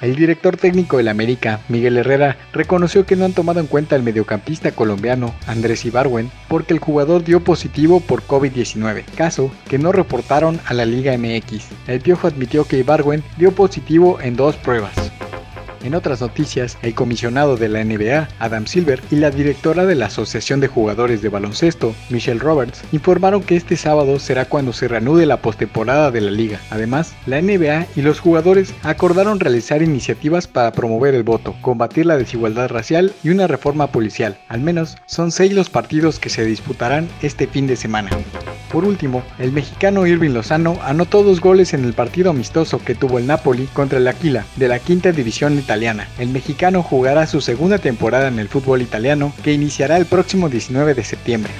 El director técnico del América, Miguel Herrera, reconoció que no han tomado en cuenta al mediocampista colombiano Andrés Ibarwen porque el jugador dio positivo por COVID-19, caso que no reportaron a la Liga MX. El Piojo admitió que Ibarwen dio positivo en dos pruebas. En otras noticias, el comisionado de la NBA, Adam Silver, y la directora de la Asociación de Jugadores de Baloncesto, Michelle Roberts, informaron que este sábado será cuando se reanude la postemporada de la liga. Además, la NBA y los jugadores acordaron realizar iniciativas para promover el voto, combatir la desigualdad racial y una reforma policial. Al menos son seis los partidos que se disputarán este fin de semana. Por último, el mexicano Irving Lozano anotó dos goles en el partido amistoso que tuvo el Napoli contra el Aquila de la quinta división italiana. El mexicano jugará su segunda temporada en el fútbol italiano que iniciará el próximo 19 de septiembre.